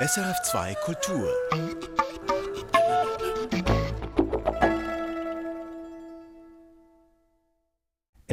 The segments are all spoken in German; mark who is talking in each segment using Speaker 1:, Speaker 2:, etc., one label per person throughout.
Speaker 1: SRF2 Kultur.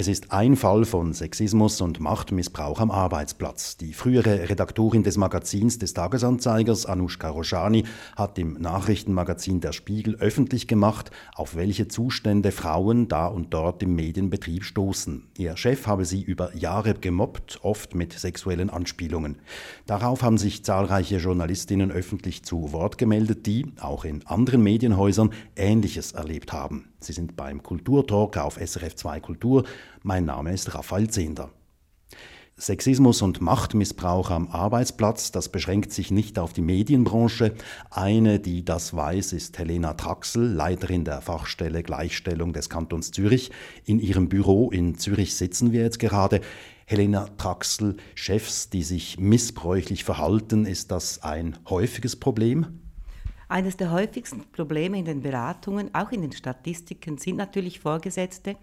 Speaker 2: Es ist ein Fall von Sexismus und Machtmissbrauch am Arbeitsplatz. Die frühere Redaktorin des Magazins des Tagesanzeigers, Anushka Roshani, hat im Nachrichtenmagazin Der Spiegel öffentlich gemacht, auf welche Zustände Frauen da und dort im Medienbetrieb stoßen. Ihr Chef habe sie über Jahre gemobbt, oft mit sexuellen Anspielungen. Darauf haben sich zahlreiche Journalistinnen öffentlich zu Wort gemeldet, die, auch in anderen Medienhäusern, Ähnliches erlebt haben. Sie sind beim Kulturtalk auf SRF 2 Kultur. Mein Name ist Raphael Zehnder. Sexismus und Machtmissbrauch am Arbeitsplatz, das beschränkt sich nicht auf die Medienbranche. Eine, die das weiß, ist Helena Traxel, Leiterin der Fachstelle Gleichstellung des Kantons Zürich. In ihrem Büro in Zürich sitzen wir jetzt gerade. Helena Traxel, Chefs, die sich missbräuchlich verhalten, ist das ein häufiges Problem?
Speaker 3: Eines der häufigsten Probleme in den Beratungen, auch in den Statistiken, sind natürlich Vorgesetzte,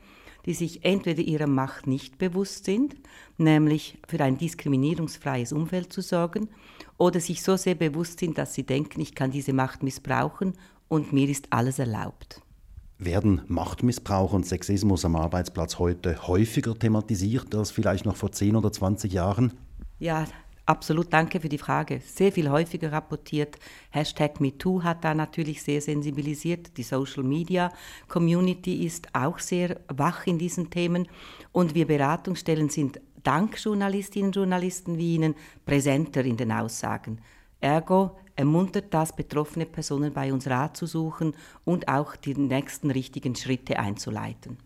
Speaker 3: die sich entweder ihrer Macht nicht bewusst sind, nämlich für ein diskriminierungsfreies Umfeld zu sorgen, oder sich so sehr bewusst sind, dass sie denken, ich kann diese Macht missbrauchen und mir ist alles erlaubt.
Speaker 2: Werden Machtmissbrauch und Sexismus am Arbeitsplatz heute häufiger thematisiert als vielleicht noch vor 10 oder 20 Jahren?
Speaker 3: Ja, Absolut, danke für die Frage. Sehr viel häufiger rapportiert. Hashtag MeToo hat da natürlich sehr sensibilisiert. Die Social Media Community ist auch sehr wach in diesen Themen. Und wir Beratungsstellen sind dank Journalistinnen und Journalisten wie Ihnen präsenter in den Aussagen. Ergo ermuntert das betroffene Personen bei uns Rat zu suchen und auch die nächsten richtigen Schritte einzuleiten.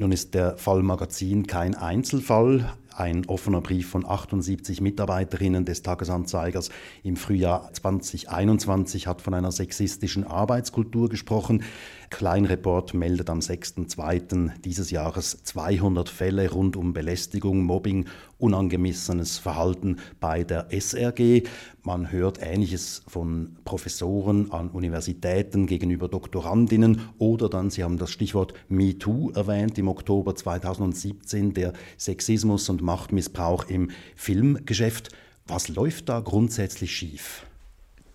Speaker 2: Nun ist der Fall Magazin kein Einzelfall. Ein offener Brief von 78 Mitarbeiterinnen des Tagesanzeigers im Frühjahr 2021 hat von einer sexistischen Arbeitskultur gesprochen. Kleinreport meldet am 6.2. dieses Jahres 200 Fälle rund um Belästigung, Mobbing, unangemessenes Verhalten bei der SRG. Man hört Ähnliches von Professoren an Universitäten gegenüber Doktorandinnen oder dann, Sie haben das Stichwort MeToo erwähnt, im Oktober 2017, der Sexismus und Machtmissbrauch im Filmgeschäft. Was läuft da grundsätzlich schief?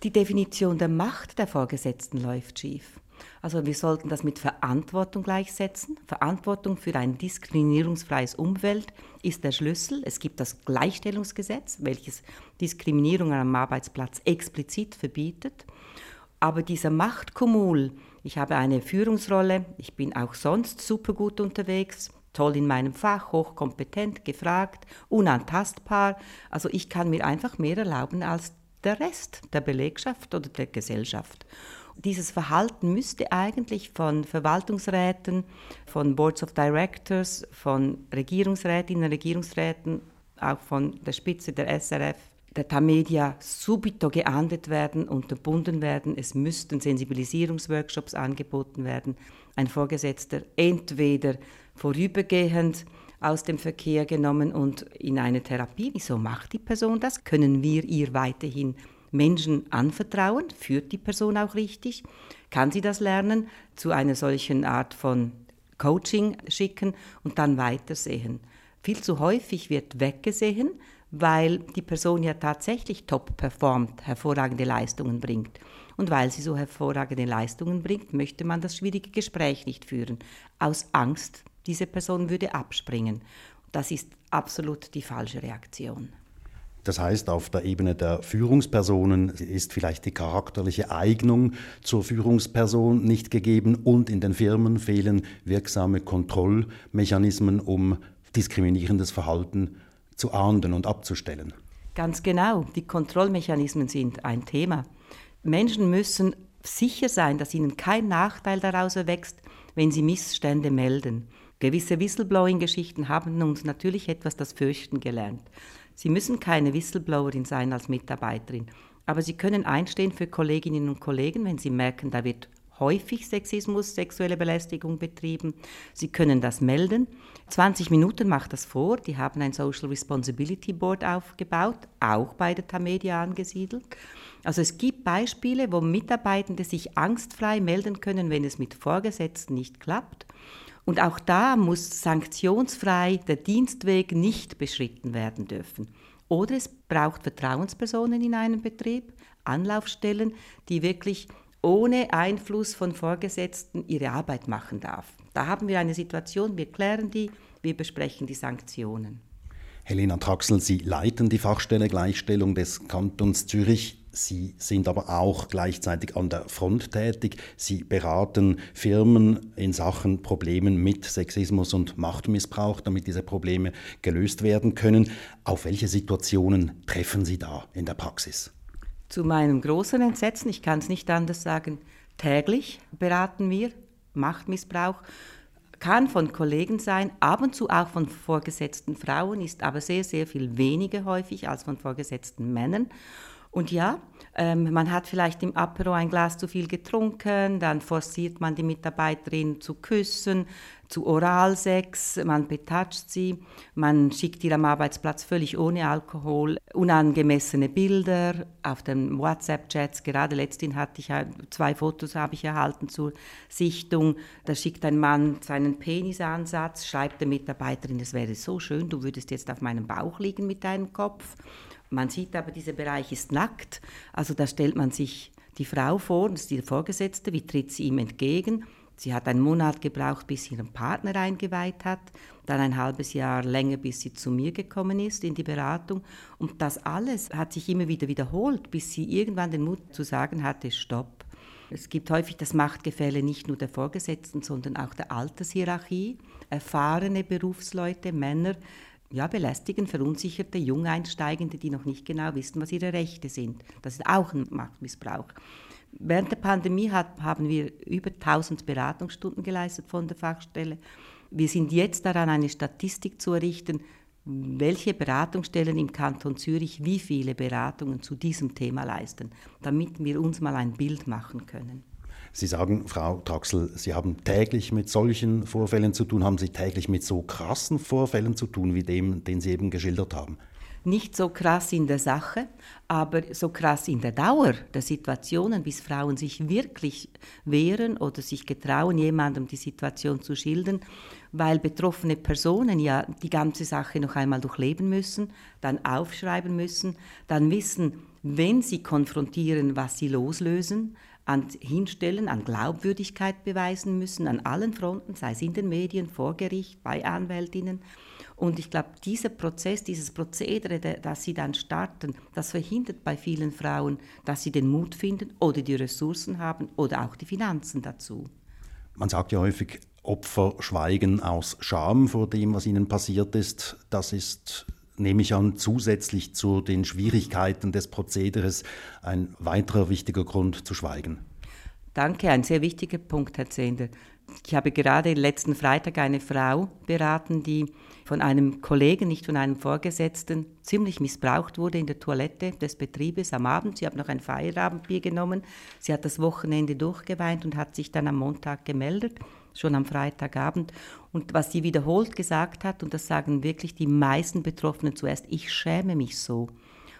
Speaker 3: Die Definition der Macht der Vorgesetzten läuft schief. Also wir sollten das mit Verantwortung gleichsetzen. Verantwortung für ein diskriminierungsfreies Umfeld ist der Schlüssel. Es gibt das Gleichstellungsgesetz, welches Diskriminierung am Arbeitsplatz explizit verbietet. Aber dieser Machtkumul, ich habe eine Führungsrolle, ich bin auch sonst super gut unterwegs, toll in meinem Fach, hochkompetent, gefragt, unantastbar. Also ich kann mir einfach mehr erlauben als der Rest der Belegschaft oder der Gesellschaft. Dieses Verhalten müsste eigentlich von Verwaltungsräten, von Boards of Directors, von Regierungsrätinnen, Regierungsräten, auch von der Spitze der SRF, der Tamedia subito geahndet werden, unterbunden werden. Es müssten Sensibilisierungsworkshops angeboten werden. Ein Vorgesetzter entweder vorübergehend aus dem Verkehr genommen und in eine Therapie. Wieso macht die Person das? Können wir ihr weiterhin Menschen anvertrauen? Führt die Person auch richtig? Kann sie das lernen? Zu einer solchen Art von Coaching schicken und dann weitersehen. Viel zu häufig wird weggesehen, weil die Person ja tatsächlich top performt, hervorragende Leistungen bringt. Und weil sie so hervorragende Leistungen bringt, möchte man das schwierige Gespräch nicht führen, aus Angst, diese Person würde abspringen. Das ist absolut die falsche Reaktion.
Speaker 2: Das heißt, auf der Ebene der Führungspersonen ist vielleicht die charakterliche Eignung zur Führungsperson nicht gegeben und in den Firmen fehlen wirksame Kontrollmechanismen, um diskriminierendes Verhalten zu ahnden und abzustellen.
Speaker 3: Ganz genau, die Kontrollmechanismen sind ein Thema. Menschen müssen sicher sein, dass ihnen kein Nachteil daraus erwächst, wenn sie Missstände melden. Gewisse Whistleblowing-Geschichten haben uns natürlich etwas das Fürchten gelernt. Sie müssen keine Whistleblowerin sein als Mitarbeiterin, aber Sie können einstehen für Kolleginnen und Kollegen, wenn Sie merken, da wird häufig Sexismus, sexuelle Belästigung betrieben. Sie können das melden. 20 Minuten macht das vor. Die haben ein Social Responsibility Board aufgebaut, auch bei der Tamedia angesiedelt. Also es gibt Beispiele, wo Mitarbeitende sich angstfrei melden können, wenn es mit Vorgesetzten nicht klappt. Und auch da muss sanktionsfrei der Dienstweg nicht beschritten werden dürfen. Oder es braucht Vertrauenspersonen in einem Betrieb, Anlaufstellen, die wirklich ohne Einfluss von Vorgesetzten ihre Arbeit machen darf. Da haben wir eine Situation, wir klären die, wir besprechen die Sanktionen.
Speaker 2: Helena Traxel, Sie leiten die Fachstelle Gleichstellung des Kantons Zürich. Sie sind aber auch gleichzeitig an der Front tätig. Sie beraten Firmen in Sachen Problemen mit Sexismus und Machtmissbrauch, damit diese Probleme gelöst werden können. Auf welche Situationen treffen Sie da in der Praxis?
Speaker 3: Zu meinem großen Entsetzen, ich kann es nicht anders sagen, täglich beraten wir Machtmissbrauch kann von Kollegen sein, ab und zu auch von vorgesetzten Frauen, ist aber sehr, sehr viel weniger häufig als von vorgesetzten Männern. Und ja, ähm, man hat vielleicht im Apero ein Glas zu viel getrunken, dann forciert man die Mitarbeiterin zu küssen, zu Oralsex, man betatscht sie, man schickt ihr am Arbeitsplatz völlig ohne Alkohol unangemessene Bilder auf den WhatsApp-Chats. Gerade letztens hatte ich zwei Fotos habe ich erhalten zur Sichtung. Da schickt ein Mann seinen Penisansatz, schreibt der Mitarbeiterin, es wäre so schön, du würdest jetzt auf meinem Bauch liegen mit deinem Kopf. Man sieht aber, dieser Bereich ist nackt. Also da stellt man sich die Frau vor, das ist die Vorgesetzte, wie tritt sie ihm entgegen? Sie hat einen Monat gebraucht, bis sie ihren Partner eingeweiht hat, dann ein halbes Jahr länger, bis sie zu mir gekommen ist in die Beratung. Und das alles hat sich immer wieder wiederholt, bis sie irgendwann den Mut zu sagen hatte, stopp. Es gibt häufig das Machtgefälle nicht nur der Vorgesetzten, sondern auch der Altershierarchie. Erfahrene Berufsleute, Männer, ja, belästigen verunsicherte Jungeinsteigende, die noch nicht genau wissen, was ihre Rechte sind. Das ist auch ein Machtmissbrauch. Während der Pandemie hat, haben wir über 1000 Beratungsstunden geleistet von der Fachstelle. Wir sind jetzt daran, eine Statistik zu errichten, welche Beratungsstellen im Kanton Zürich wie viele Beratungen zu diesem Thema leisten, damit wir uns mal ein Bild machen können.
Speaker 2: Sie sagen, Frau Traxel, Sie haben täglich mit solchen Vorfällen zu tun. Haben Sie täglich mit so krassen Vorfällen zu tun wie dem, den Sie eben geschildert haben?
Speaker 3: Nicht so krass in der Sache, aber so krass in der Dauer der Situationen, bis Frauen sich wirklich wehren oder sich getrauen, jemandem die Situation zu schildern, weil betroffene Personen ja die ganze Sache noch einmal durchleben müssen, dann aufschreiben müssen, dann wissen, wenn sie konfrontieren, was sie loslösen, an Hinstellen, an Glaubwürdigkeit beweisen müssen, an allen Fronten, sei es in den Medien, vor Gericht, bei Anwältinnen. Und ich glaube, dieser Prozess, dieses Prozedere, das sie dann starten, das verhindert bei vielen Frauen, dass sie den Mut finden oder die Ressourcen haben oder auch die Finanzen dazu.
Speaker 2: Man sagt ja häufig, Opfer schweigen aus Scham vor dem, was ihnen passiert ist. Das ist nehme ich an, zusätzlich zu den Schwierigkeiten des Prozederes ein weiterer wichtiger Grund zu schweigen.
Speaker 3: Danke, ein sehr wichtiger Punkt, Herr Zehnder. Ich habe gerade letzten Freitag eine Frau beraten, die von einem Kollegen, nicht von einem Vorgesetzten, ziemlich missbraucht wurde in der Toilette des Betriebes am Abend. Sie hat noch ein Feierabendbier genommen. Sie hat das Wochenende durchgeweint und hat sich dann am Montag gemeldet, schon am Freitagabend. Und was sie wiederholt gesagt hat, und das sagen wirklich die meisten Betroffenen zuerst, ich schäme mich so.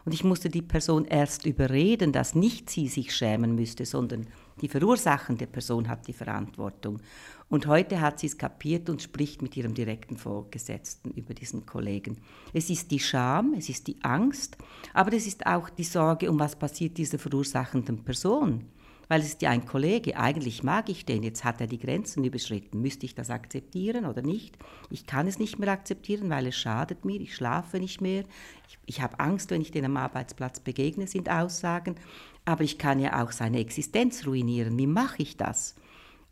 Speaker 3: Und ich musste die Person erst überreden, dass nicht sie sich schämen müsste, sondern die verursachende Person hat die Verantwortung. Und heute hat sie es kapiert und spricht mit ihrem direkten Vorgesetzten über diesen Kollegen. Es ist die Scham, es ist die Angst, aber es ist auch die Sorge, um was passiert dieser verursachenden Person. Weil es ist ja ein Kollege, eigentlich mag ich den, jetzt hat er die Grenzen überschritten. Müsste ich das akzeptieren oder nicht? Ich kann es nicht mehr akzeptieren, weil es schadet mir, ich schlafe nicht mehr. Ich, ich habe Angst, wenn ich den am Arbeitsplatz begegne, sind Aussagen. Aber ich kann ja auch seine Existenz ruinieren. Wie mache ich das?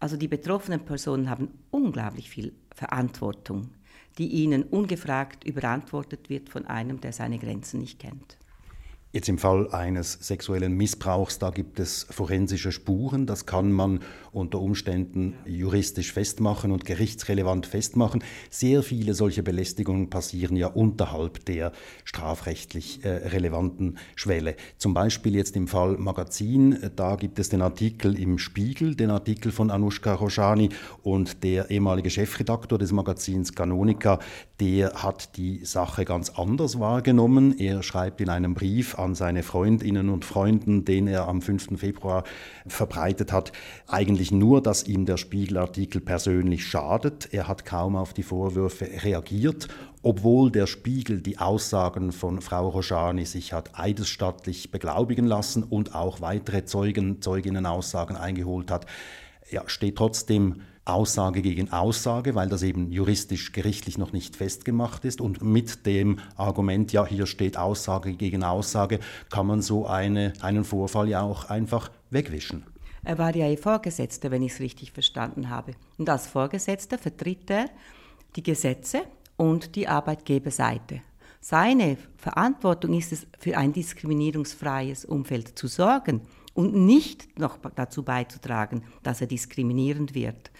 Speaker 3: Also die betroffenen Personen haben unglaublich viel Verantwortung, die ihnen ungefragt überantwortet wird von einem, der seine Grenzen nicht kennt.
Speaker 2: Jetzt im Fall eines sexuellen Missbrauchs, da gibt es forensische Spuren, das kann man unter Umständen juristisch festmachen und gerichtsrelevant festmachen. Sehr viele solche Belästigungen passieren ja unterhalb der strafrechtlich äh, relevanten Schwelle. Zum Beispiel jetzt im Fall Magazin, da gibt es den Artikel im Spiegel, den Artikel von Anushka Roshani und der ehemalige Chefredaktor des Magazins Canonica, der hat die Sache ganz anders wahrgenommen. Er schreibt in einem Brief an seine Freundinnen und Freunden, den er am 5. Februar verbreitet hat, eigentlich nur, dass ihm der Spiegelartikel persönlich schadet. Er hat kaum auf die Vorwürfe reagiert, obwohl der Spiegel die Aussagen von Frau Rojani sich hat eidesstattlich beglaubigen lassen und auch weitere Zeugen, Zeuginnenaussagen eingeholt hat. Ja, steht trotzdem Aussage gegen Aussage, weil das eben juristisch gerichtlich noch nicht festgemacht ist. Und mit dem Argument, ja, hier steht Aussage gegen Aussage, kann man so eine, einen Vorfall ja auch einfach wegwischen.
Speaker 3: Er war ja Ihr Vorgesetzter, wenn ich es richtig verstanden habe. Und als Vorgesetzter vertritt er die Gesetze und die Arbeitgeberseite. Seine Verantwortung ist es, für ein diskriminierungsfreies Umfeld zu sorgen und nicht noch dazu beizutragen, dass er diskriminierend wird.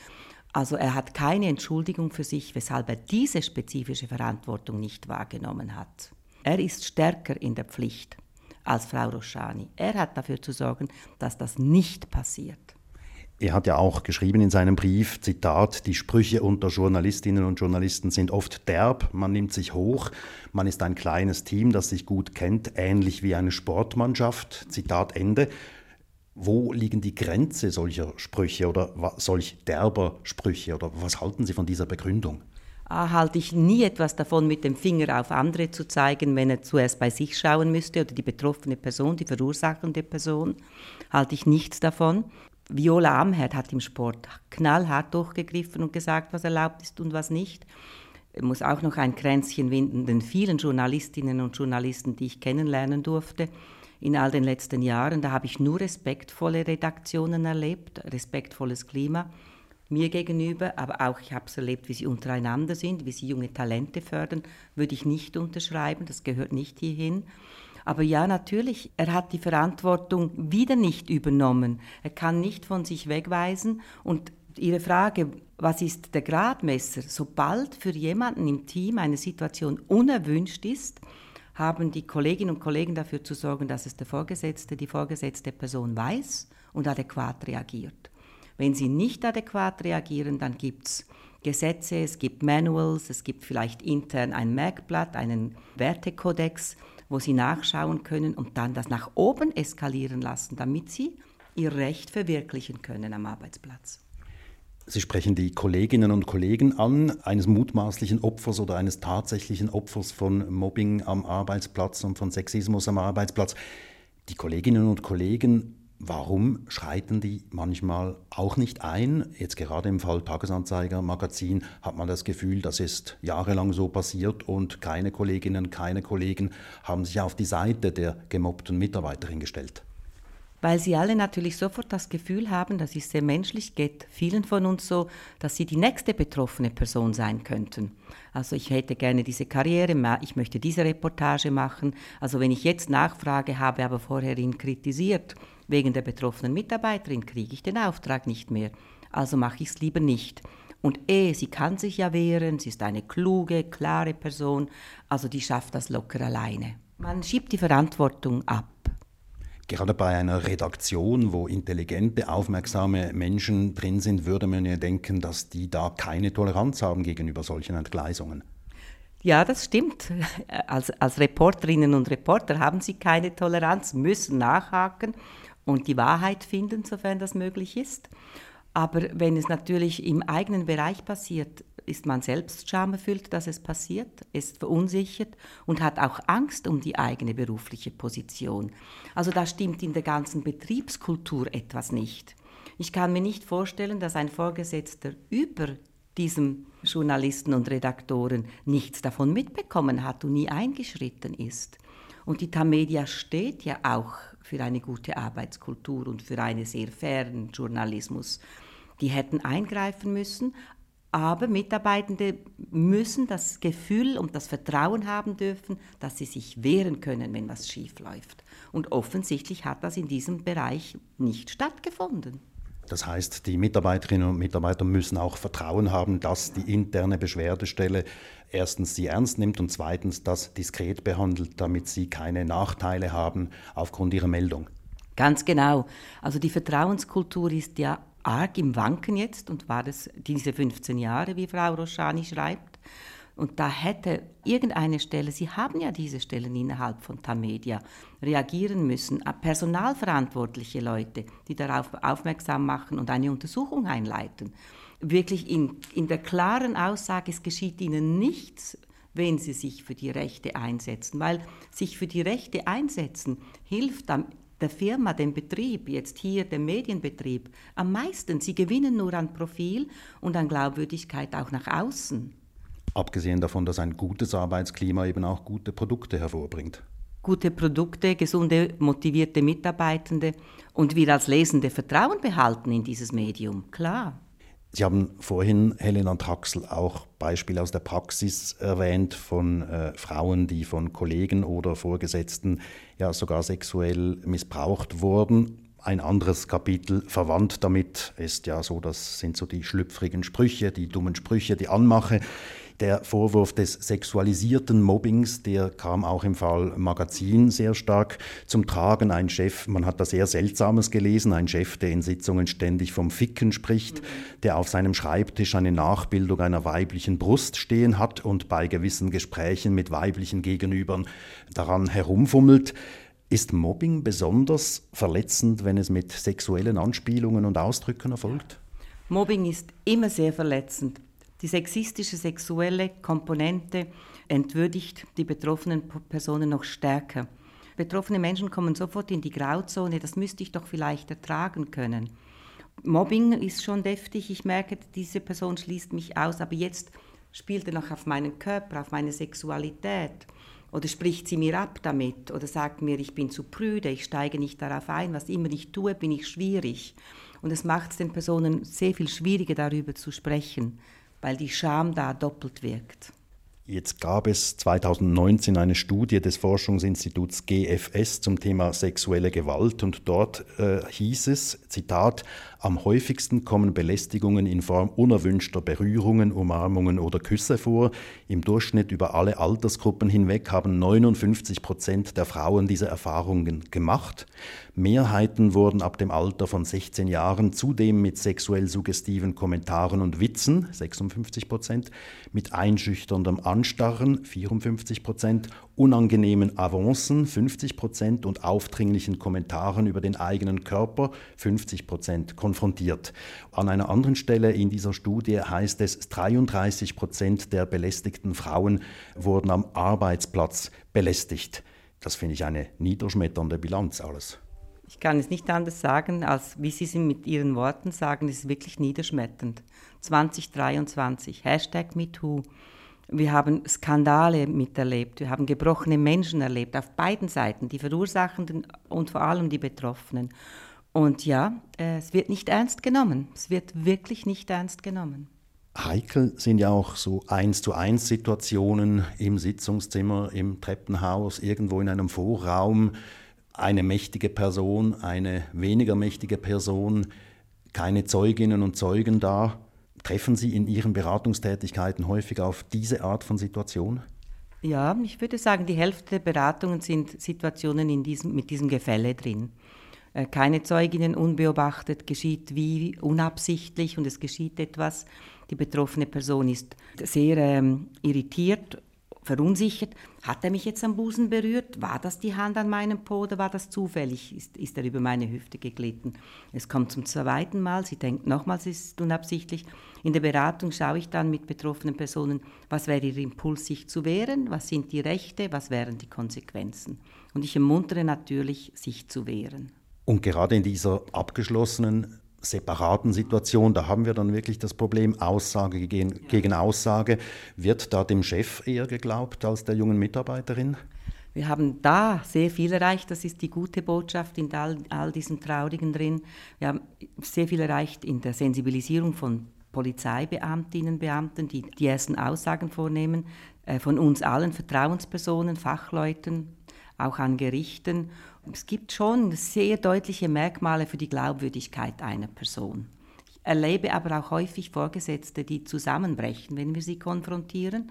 Speaker 3: Also er hat keine Entschuldigung für sich, weshalb er diese spezifische Verantwortung nicht wahrgenommen hat. Er ist stärker in der Pflicht als Frau Roschani. Er hat dafür zu sorgen, dass das nicht passiert.
Speaker 2: Er hat ja auch geschrieben in seinem Brief, Zitat, die Sprüche unter Journalistinnen und Journalisten sind oft derb, man nimmt sich hoch, man ist ein kleines Team, das sich gut kennt, ähnlich wie eine Sportmannschaft, Zitat Ende. Wo liegen die Grenze solcher Sprüche oder solch derber Sprüche oder was halten Sie von dieser Begründung?
Speaker 3: Ah, halte ich nie etwas davon, mit dem Finger auf andere zu zeigen, wenn er zuerst bei sich schauen müsste oder die betroffene Person, die verursachende Person, halte ich nichts davon. Viola Amherd hat im Sport knallhart durchgegriffen und gesagt, was erlaubt ist und was nicht. Ich muss auch noch ein Kränzchen winden den vielen Journalistinnen und Journalisten, die ich kennenlernen durfte in all den letzten Jahren. Da habe ich nur respektvolle Redaktionen erlebt, respektvolles Klima mir gegenüber, aber auch ich habe es erlebt, wie sie untereinander sind, wie sie junge Talente fördern, würde ich nicht unterschreiben, das gehört nicht hierhin. Aber ja, natürlich, er hat die Verantwortung wieder nicht übernommen. Er kann nicht von sich wegweisen. Und Ihre Frage, was ist der Gradmesser? Sobald für jemanden im Team eine Situation unerwünscht ist, haben die Kolleginnen und Kollegen dafür zu sorgen, dass es der Vorgesetzte, die vorgesetzte Person weiß und adäquat reagiert. Wenn sie nicht adäquat reagieren, dann gibt es Gesetze, es gibt Manuals, es gibt vielleicht intern ein Merkblatt, einen Wertekodex, wo sie nachschauen können und dann das nach oben eskalieren lassen, damit sie ihr Recht verwirklichen können am Arbeitsplatz.
Speaker 2: Sie sprechen die Kolleginnen und Kollegen an, eines mutmaßlichen Opfers oder eines tatsächlichen Opfers von Mobbing am Arbeitsplatz und von Sexismus am Arbeitsplatz. Die Kolleginnen und Kollegen, warum schreiten die manchmal auch nicht ein? Jetzt gerade im Fall Tagesanzeiger Magazin hat man das Gefühl, das ist jahrelang so passiert und keine Kolleginnen, keine Kollegen haben sich auf die Seite der gemobbten Mitarbeiterin gestellt
Speaker 3: weil sie alle natürlich sofort das Gefühl haben, das ist sehr menschlich, geht vielen von uns so, dass sie die nächste betroffene Person sein könnten. Also ich hätte gerne diese Karriere, ich möchte diese Reportage machen. Also wenn ich jetzt nachfrage, habe aber vorher ihn kritisiert, wegen der betroffenen Mitarbeiterin kriege ich den Auftrag nicht mehr. Also mache ich es lieber nicht. Und eh, sie kann sich ja wehren, sie ist eine kluge, klare Person, also die schafft das locker alleine. Man schiebt die Verantwortung ab.
Speaker 2: Gerade bei einer Redaktion, wo intelligente, aufmerksame Menschen drin sind, würde man ja denken, dass die da keine Toleranz haben gegenüber solchen Entgleisungen.
Speaker 3: Ja, das stimmt. Als, als Reporterinnen und Reporter haben sie keine Toleranz, müssen nachhaken und die Wahrheit finden, sofern das möglich ist. Aber wenn es natürlich im eigenen Bereich passiert, ist man selbst schamerfüllt, dass es passiert, ist verunsichert und hat auch Angst um die eigene berufliche Position. Also da stimmt in der ganzen Betriebskultur etwas nicht. Ich kann mir nicht vorstellen, dass ein Vorgesetzter über diesem Journalisten und Redaktoren nichts davon mitbekommen hat und nie eingeschritten ist. Und die Tamedia steht ja auch für eine gute Arbeitskultur und für einen sehr fairen Journalismus. Die hätten eingreifen müssen, aber Mitarbeitende müssen das Gefühl und das Vertrauen haben dürfen, dass sie sich wehren können, wenn was schief läuft. Und offensichtlich hat das in diesem Bereich nicht stattgefunden.
Speaker 2: Das heißt, die Mitarbeiterinnen und Mitarbeiter müssen auch Vertrauen haben, dass die interne Beschwerdestelle erstens sie ernst nimmt und zweitens das diskret behandelt, damit sie keine Nachteile haben aufgrund ihrer Meldung.
Speaker 3: Ganz genau. Also die Vertrauenskultur ist ja arg im Wanken jetzt und war das diese 15 Jahre, wie Frau Roschani schreibt. Und da hätte irgendeine Stelle, Sie haben ja diese Stellen innerhalb von Tamedia, reagieren müssen, personalverantwortliche Leute, die darauf aufmerksam machen und eine Untersuchung einleiten. Wirklich in, in der klaren Aussage, es geschieht Ihnen nichts, wenn Sie sich für die Rechte einsetzen, weil sich für die Rechte einsetzen hilft am der Firma, dem Betrieb, jetzt hier dem Medienbetrieb, am meisten. Sie gewinnen nur an Profil und an Glaubwürdigkeit auch nach außen.
Speaker 2: Abgesehen davon, dass ein gutes Arbeitsklima eben auch gute Produkte hervorbringt.
Speaker 3: Gute Produkte, gesunde, motivierte Mitarbeitende und wir als Lesende Vertrauen behalten in dieses Medium, klar.
Speaker 2: Sie haben vorhin, Helena Traxel, auch Beispiele aus der Praxis erwähnt von äh, Frauen, die von Kollegen oder Vorgesetzten ja sogar sexuell missbraucht wurden. Ein anderes Kapitel verwandt damit ist ja so, das sind so die schlüpfrigen Sprüche, die dummen Sprüche, die Anmache. Der Vorwurf des sexualisierten Mobbings, der kam auch im Fall Magazin sehr stark zum Tragen. Ein Chef, man hat da sehr Seltsames gelesen, ein Chef, der in Sitzungen ständig vom Ficken spricht, der auf seinem Schreibtisch eine Nachbildung einer weiblichen Brust stehen hat und bei gewissen Gesprächen mit weiblichen Gegenübern daran herumfummelt. Ist Mobbing besonders verletzend, wenn es mit sexuellen Anspielungen und Ausdrücken erfolgt?
Speaker 3: Mobbing ist immer sehr verletzend. Die sexistische sexuelle Komponente entwürdigt die betroffenen Personen noch stärker. Betroffene Menschen kommen sofort in die Grauzone, das müsste ich doch vielleicht ertragen können. Mobbing ist schon deftig, ich merke, diese Person schließt mich aus, aber jetzt spielt er noch auf meinen Körper, auf meine Sexualität. Oder spricht sie mir ab damit oder sagt mir, ich bin zu prüde, ich steige nicht darauf ein, was immer ich tue, bin ich schwierig. Und es macht es den Personen sehr viel schwieriger, darüber zu sprechen weil die Scham da doppelt wirkt.
Speaker 2: Jetzt gab es 2019 eine Studie des Forschungsinstituts GFS zum Thema sexuelle Gewalt und dort äh, hieß es, Zitat, am häufigsten kommen Belästigungen in Form unerwünschter Berührungen, Umarmungen oder Küsse vor. Im Durchschnitt über alle Altersgruppen hinweg haben 59 Prozent der Frauen diese Erfahrungen gemacht. Mehrheiten wurden ab dem Alter von 16 Jahren zudem mit sexuell suggestiven Kommentaren und Witzen, 56 Prozent, mit einschüchterndem Anstarren, 54 Prozent, unangenehmen Avancen, 50 Prozent und aufdringlichen Kommentaren über den eigenen Körper, 50 Prozent, konfrontiert. An einer anderen Stelle in dieser Studie heißt es, 33 Prozent der belästigten Frauen wurden am Arbeitsplatz belästigt. Das finde ich eine niederschmetternde Bilanz alles.
Speaker 3: Ich kann es nicht anders sagen, als wie Sie es mit Ihren Worten sagen, es ist wirklich niederschmetternd. 2023, Hashtag MeToo. Wir haben Skandale miterlebt, wir haben gebrochene Menschen erlebt, auf beiden Seiten, die Verursachenden und vor allem die Betroffenen. Und ja, äh, es wird nicht ernst genommen. Es wird wirklich nicht ernst genommen.
Speaker 2: Heikel sind ja auch so eins zu eins Situationen im Sitzungszimmer, im Treppenhaus, irgendwo in einem Vorraum eine mächtige Person, eine weniger mächtige Person, keine Zeuginnen und Zeugen da. Treffen Sie in Ihren Beratungstätigkeiten häufig auf diese Art von Situation?
Speaker 3: Ja, ich würde sagen, die Hälfte der Beratungen sind Situationen diesem, mit diesem Gefälle drin. Äh, keine Zeuginnen unbeobachtet, geschieht wie unabsichtlich und es geschieht etwas. Die betroffene Person ist sehr ähm, irritiert verunsichert. Hat er mich jetzt am Busen berührt? War das die Hand an meinem Po oder war das zufällig? Ist, ist er über meine Hüfte geglitten? Es kommt zum zweiten Mal, sie denkt nochmals, es ist unabsichtlich. In der Beratung schaue ich dann mit betroffenen Personen, was wäre ihr Impuls, sich zu wehren, was sind die Rechte, was wären die Konsequenzen. Und ich ermuntere natürlich, sich zu wehren.
Speaker 2: Und gerade in dieser abgeschlossenen separaten Situation, da haben wir dann wirklich das Problem Aussage gegen, ja. gegen Aussage. Wird da dem Chef eher geglaubt als der jungen Mitarbeiterin?
Speaker 3: Wir haben da sehr viel erreicht. Das ist die gute Botschaft in all, all diesen Traurigen drin. Wir haben sehr viel erreicht in der Sensibilisierung von Polizeibeamtinnen, Beamten, die die ersten Aussagen vornehmen, äh, von uns allen Vertrauenspersonen, Fachleuten, auch an Gerichten. Es gibt schon sehr deutliche Merkmale für die Glaubwürdigkeit einer Person. Ich erlebe aber auch häufig Vorgesetzte, die zusammenbrechen, wenn wir sie konfrontieren.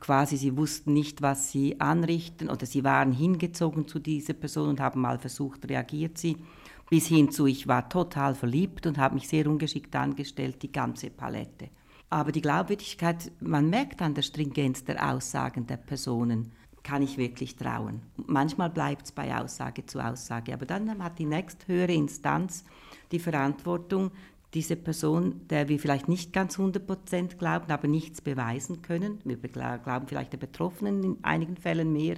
Speaker 3: Quasi, sie wussten nicht, was sie anrichten oder sie waren hingezogen zu dieser Person und haben mal versucht, reagiert sie. Bis hin zu, ich war total verliebt und habe mich sehr ungeschickt angestellt, die ganze Palette. Aber die Glaubwürdigkeit, man merkt an der Stringenz der Aussagen der Personen, kann ich wirklich trauen. Manchmal bleibt es bei Aussage zu Aussage, aber dann hat die nächsthöhere Instanz die Verantwortung, diese Person, der wir vielleicht nicht ganz 100% glauben, aber nichts beweisen können, wir glauben vielleicht der Betroffenen in einigen Fällen mehr,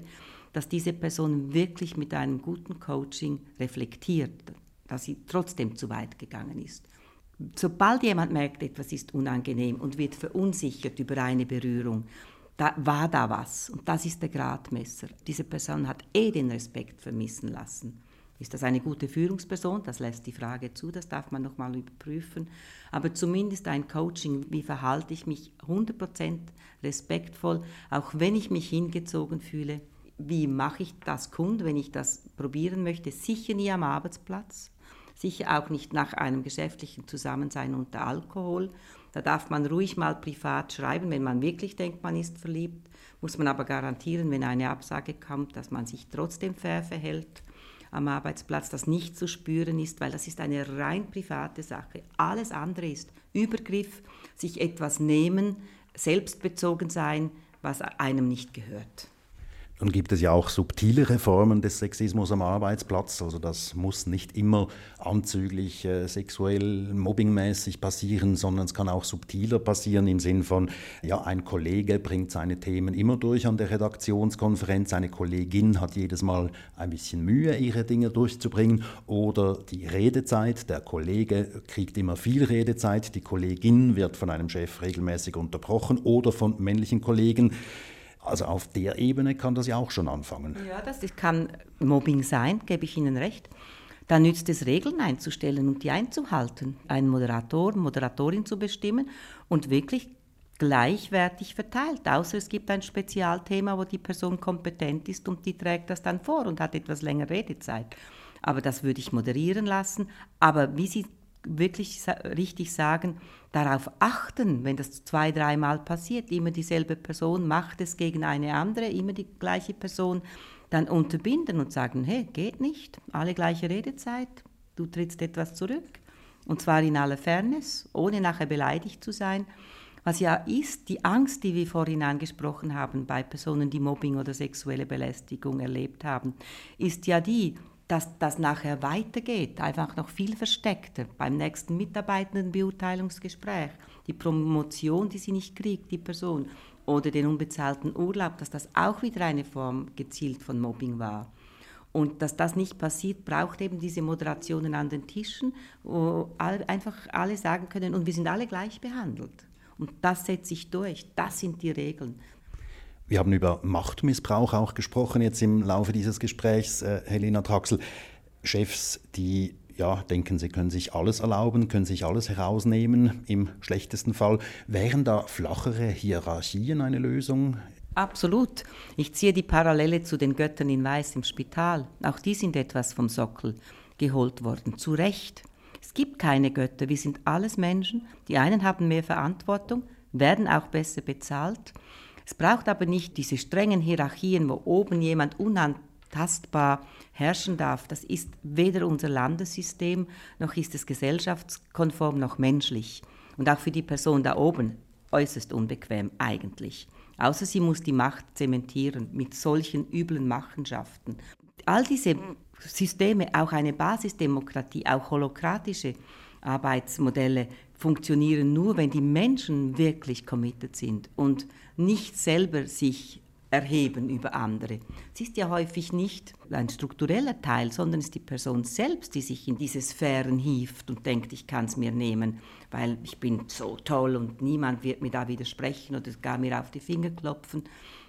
Speaker 3: dass diese Person wirklich mit einem guten Coaching reflektiert, dass sie trotzdem zu weit gegangen ist. Sobald jemand merkt, etwas ist unangenehm und wird verunsichert über eine Berührung, da war da was und das ist der Gradmesser. Diese Person hat eh den Respekt vermissen lassen. Ist das eine gute Führungsperson? Das lässt die Frage zu, das darf man nochmal überprüfen. Aber zumindest ein Coaching, wie verhalte ich mich 100% respektvoll, auch wenn ich mich hingezogen fühle. Wie mache ich das kund, wenn ich das probieren möchte? Sicher nie am Arbeitsplatz, sicher auch nicht nach einem geschäftlichen Zusammensein unter Alkohol. Da darf man ruhig mal privat schreiben, wenn man wirklich denkt, man ist verliebt, muss man aber garantieren, wenn eine Absage kommt, dass man sich trotzdem fair verhält am Arbeitsplatz, das nicht zu spüren ist, weil das ist eine rein private Sache. Alles andere ist Übergriff, sich etwas nehmen, selbstbezogen sein, was einem nicht gehört.
Speaker 2: Nun gibt es ja auch subtilere Formen des Sexismus am Arbeitsplatz. Also das muss nicht immer anzüglich äh, sexuell mobbingmäßig passieren, sondern es kann auch subtiler passieren im Sinn von, ja, ein Kollege bringt seine Themen immer durch an der Redaktionskonferenz, eine Kollegin hat jedes Mal ein bisschen Mühe, ihre Dinge durchzubringen oder die Redezeit, der Kollege kriegt immer viel Redezeit, die Kollegin wird von einem Chef regelmäßig unterbrochen oder von männlichen Kollegen. Also auf der Ebene kann das ja auch schon anfangen.
Speaker 3: Ja, das kann Mobbing sein, gebe ich Ihnen recht. Da nützt es, Regeln einzustellen und die einzuhalten, einen Moderator, Moderatorin zu bestimmen und wirklich gleichwertig verteilt, außer es gibt ein Spezialthema, wo die Person kompetent ist und die trägt das dann vor und hat etwas länger Redezeit. Aber das würde ich moderieren lassen. Aber wie Sie wirklich richtig sagen, darauf achten, wenn das zwei, dreimal passiert, immer dieselbe Person macht es gegen eine andere, immer die gleiche Person, dann unterbinden und sagen, hey, geht nicht, alle gleiche Redezeit, du trittst etwas zurück. Und zwar in aller Fairness, ohne nachher beleidigt zu sein. Was ja ist, die Angst, die wir vorhin angesprochen haben bei Personen, die Mobbing oder sexuelle Belästigung erlebt haben, ist ja die, dass das nachher weitergeht, einfach noch viel versteckter beim nächsten Mitarbeitendenbeurteilungsgespräch, die Promotion, die sie nicht kriegt, die Person, oder den unbezahlten Urlaub, dass das auch wieder eine Form gezielt von Mobbing war. Und dass das nicht passiert, braucht eben diese Moderationen an den Tischen, wo einfach alle sagen können, und wir sind alle gleich behandelt. Und das setzt sich durch, das sind die Regeln.
Speaker 2: Wir haben über Machtmissbrauch auch gesprochen jetzt im Laufe dieses Gesprächs, äh, Helena Traxel. Chefs, die ja, denken, sie können sich alles erlauben, können sich alles herausnehmen im schlechtesten Fall. Wären da flachere Hierarchien eine Lösung?
Speaker 3: Absolut. Ich ziehe die Parallele zu den Göttern in Weiß im Spital. Auch die sind etwas vom Sockel geholt worden. Zu Recht. Es gibt keine Götter, wir sind alles Menschen. Die einen haben mehr Verantwortung, werden auch besser bezahlt. Es braucht aber nicht diese strengen Hierarchien, wo oben jemand unantastbar herrschen darf. Das ist weder unser Landessystem, noch ist es gesellschaftskonform, noch menschlich. Und auch für die Person da oben äußerst unbequem eigentlich. Außer sie muss die Macht zementieren mit solchen üblen Machenschaften. All diese Systeme, auch eine Basisdemokratie, auch holokratische Arbeitsmodelle funktionieren nur, wenn die Menschen wirklich committed sind und nicht selber sich erheben über andere. Es ist ja häufig nicht ein struktureller Teil, sondern es ist die Person selbst, die sich in diese Sphären hieft und denkt, ich kann es mir nehmen, weil ich bin so toll und niemand wird mir da widersprechen oder gar mir auf die Finger klopfen.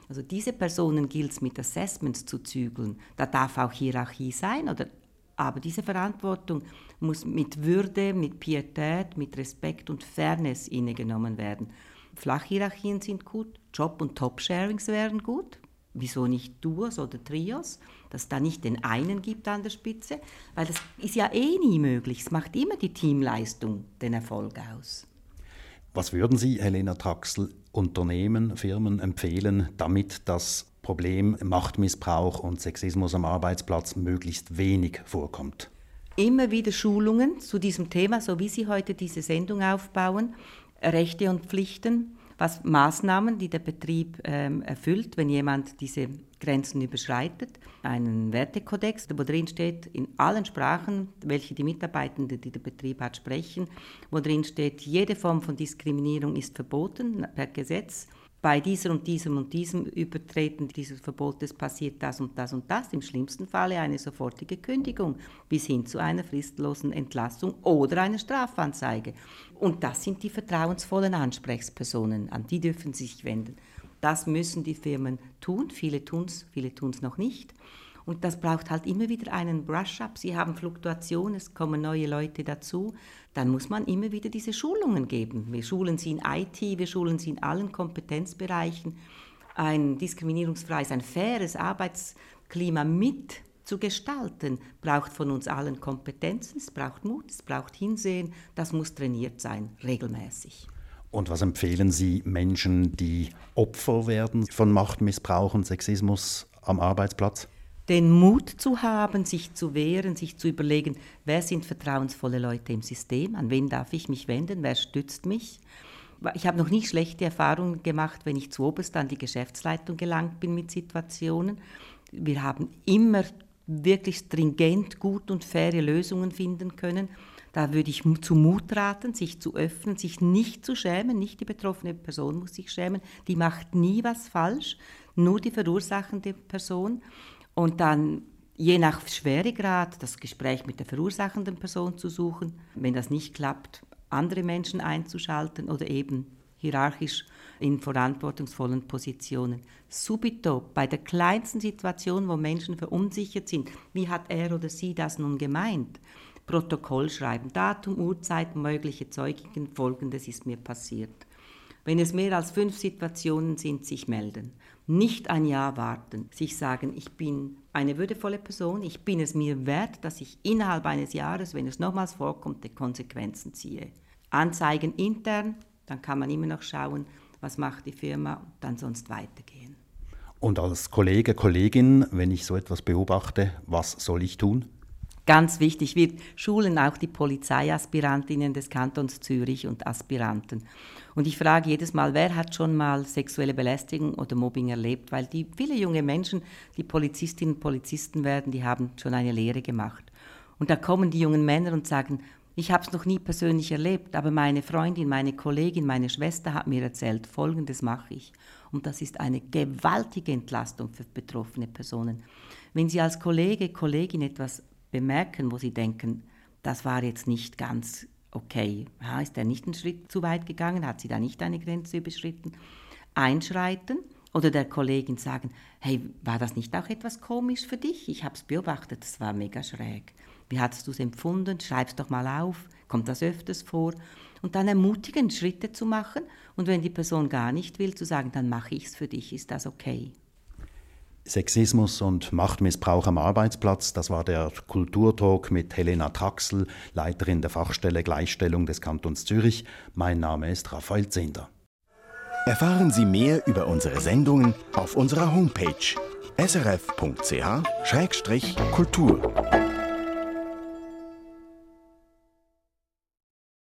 Speaker 3: Also diese Personen gilt es mit Assessments zu zügeln. Da darf auch Hierarchie sein, oder, aber diese Verantwortung muss mit Würde, mit Pietät, mit Respekt und Fairness innegenommen werden. Flachhierarchien sind gut, Job- und Top-Sharings wären gut. Wieso nicht Duos oder Trios, dass es da nicht den einen gibt an der Spitze, weil das ist ja eh nie möglich. Es macht immer die Teamleistung den Erfolg aus.
Speaker 2: Was würden Sie, Helena Traxel, Unternehmen, Firmen empfehlen, damit das Problem Machtmissbrauch und Sexismus am Arbeitsplatz möglichst wenig vorkommt?
Speaker 3: Immer wieder Schulungen zu diesem Thema, so wie Sie heute diese Sendung aufbauen Rechte und Pflichten, was Maßnahmen, die der Betrieb ähm, erfüllt, wenn jemand diese Grenzen überschreitet. Einen Wertekodex, wo drin steht, in allen Sprachen, welche die Mitarbeitenden, die der Betrieb hat, sprechen, wo drin steht, jede Form von Diskriminierung ist verboten per Gesetz bei diesem und diesem und diesem Übertreten dieses Verbotes passiert das und das und das, im schlimmsten Falle eine sofortige Kündigung bis hin zu einer fristlosen Entlassung oder einer Strafanzeige. Und das sind die vertrauensvollen Ansprechpersonen, an die dürfen Sie sich wenden. Das müssen die Firmen tun, viele tun es, viele tun es noch nicht. Und das braucht halt immer wieder einen Brush-up. Sie haben Fluktuationen, es kommen neue Leute dazu. Dann muss man immer wieder diese Schulungen geben. Wir schulen sie in IT, wir schulen sie in allen Kompetenzbereichen. Ein diskriminierungsfreies, ein faires Arbeitsklima mit zu gestalten, braucht von uns allen Kompetenzen, es braucht Mut, es braucht Hinsehen, das muss trainiert sein, regelmäßig.
Speaker 2: Und was empfehlen Sie Menschen, die Opfer werden von Machtmissbrauch und Sexismus am Arbeitsplatz?
Speaker 3: Den Mut zu haben, sich zu wehren, sich zu überlegen, wer sind vertrauensvolle Leute im System, an wen darf ich mich wenden, wer stützt mich. Ich habe noch nie schlechte Erfahrungen gemacht, wenn ich zu oberst an die Geschäftsleitung gelangt bin mit Situationen. Wir haben immer wirklich stringent, gut und faire Lösungen finden können. Da würde ich zu Mut raten, sich zu öffnen, sich nicht zu schämen. Nicht die betroffene Person muss sich schämen. Die macht nie was falsch, nur die verursachende Person und dann je nach Schweregrad das Gespräch mit der verursachenden Person zu suchen, wenn das nicht klappt, andere Menschen einzuschalten oder eben hierarchisch in verantwortungsvollen Positionen. Subito, bei der kleinsten Situation, wo Menschen verunsichert sind, wie hat er oder sie das nun gemeint? Protokoll schreiben, Datum, Uhrzeit, mögliche Zeugen, folgendes ist mir passiert. Wenn es mehr als fünf Situationen sind, sich melden. Nicht ein Jahr warten, sich sagen, ich bin eine würdevolle Person, ich bin es mir wert, dass ich innerhalb eines Jahres, wenn es nochmals vorkommt, die Konsequenzen ziehe. Anzeigen intern, dann kann man immer noch schauen, was macht die Firma, und dann sonst weitergehen.
Speaker 2: Und als Kollege, Kollegin, wenn ich so etwas beobachte, was soll ich tun?
Speaker 3: Ganz wichtig, wir schulen auch die Polizeiaspirantinnen des Kantons Zürich und Aspiranten. Und ich frage jedes Mal, wer hat schon mal sexuelle Belästigung oder Mobbing erlebt? Weil die viele junge Menschen, die Polizistinnen und Polizisten werden, die haben schon eine Lehre gemacht. Und da kommen die jungen Männer und sagen, ich habe es noch nie persönlich erlebt, aber meine Freundin, meine Kollegin, meine Schwester hat mir erzählt, Folgendes mache ich. Und das ist eine gewaltige Entlastung für betroffene Personen. Wenn Sie als Kollege, Kollegin etwas bemerken, wo sie denken, das war jetzt nicht ganz okay. Ist er nicht einen Schritt zu weit gegangen? Hat sie da nicht eine Grenze überschritten? Einschreiten oder der Kollegin sagen, hey, war das nicht auch etwas komisch für dich? Ich habe es beobachtet, das war mega schräg. Wie hast du es empfunden? Schreib es doch mal auf. Kommt das öfters vor? Und dann ermutigen, Schritte zu machen. Und wenn die Person gar nicht will, zu sagen, dann mache ich es für dich. Ist das okay?
Speaker 2: Sexismus und Machtmissbrauch am Arbeitsplatz, das war der Kulturtalk mit Helena Traxel, Leiterin der Fachstelle Gleichstellung des Kantons Zürich. Mein Name ist Raphael Zehnder.
Speaker 1: Erfahren Sie mehr über unsere Sendungen auf unserer Homepage srf.ch-kultur.